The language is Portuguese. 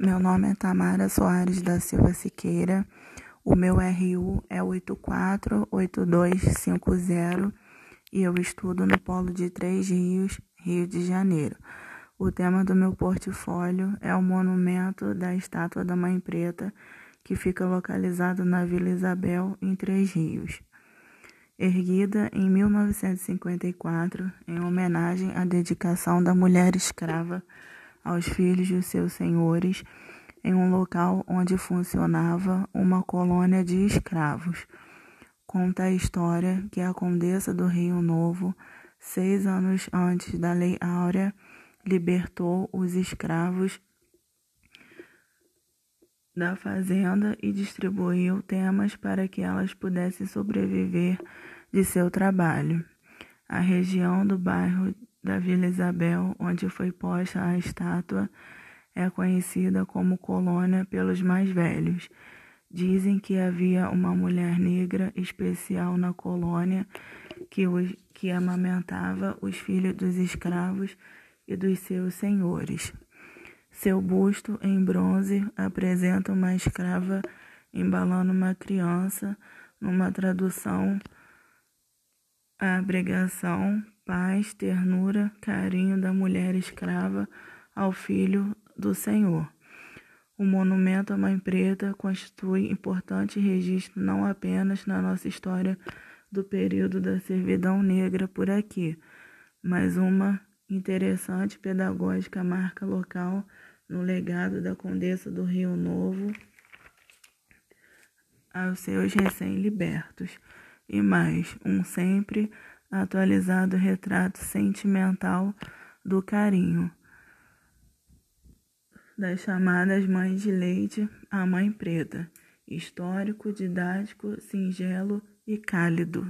meu nome é Tamara Soares da Silva Siqueira. O meu RU é 848250 e eu estudo no Polo de Três Rios, Rio de Janeiro. O tema do meu portfólio é o monumento da estátua da Mãe Preta, que fica localizado na Vila Isabel, em Três Rios. Erguida em 1954, em homenagem à dedicação da mulher escrava aos filhos de seus senhores, em um local onde funcionava uma colônia de escravos. Conta a história que a condessa do Rio Novo, seis anos antes da Lei Áurea, libertou os escravos da fazenda e distribuiu temas para que elas pudessem sobreviver de seu trabalho. A região do bairro da Vila Isabel, onde foi posta a estátua, é conhecida como colônia pelos mais velhos. Dizem que havia uma mulher negra especial na colônia que, os, que amamentava os filhos dos escravos e dos seus senhores. Seu busto em bronze apresenta uma escrava embalando uma criança, numa tradução a abregação, paz, ternura, carinho da mulher escrava ao filho do Senhor. O monumento à Mãe Preta constitui importante registro não apenas na nossa história do período da servidão negra por aqui, mas uma interessante pedagógica marca local no legado da Condessa do Rio Novo aos seus recém-libertos, e mais um sempre atualizado retrato sentimental do carinho das chamadas mães de leite à mãe preta, histórico, didático, singelo e cálido.